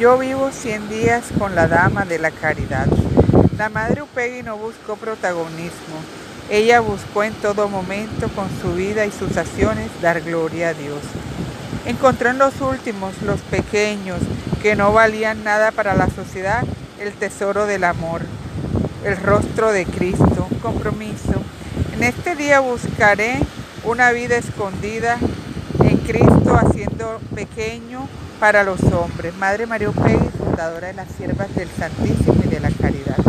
Yo vivo 100 días con la Dama de la Caridad. La Madre Upegui no buscó protagonismo. Ella buscó en todo momento con su vida y sus acciones dar gloria a Dios. Encontró en los últimos, los pequeños, que no valían nada para la sociedad, el tesoro del amor, el rostro de Cristo, compromiso. En este día buscaré una vida escondida Cristo haciendo pequeño para los hombres. Madre María Upegui, fundadora de las Siervas del Santísimo y de la Caridad.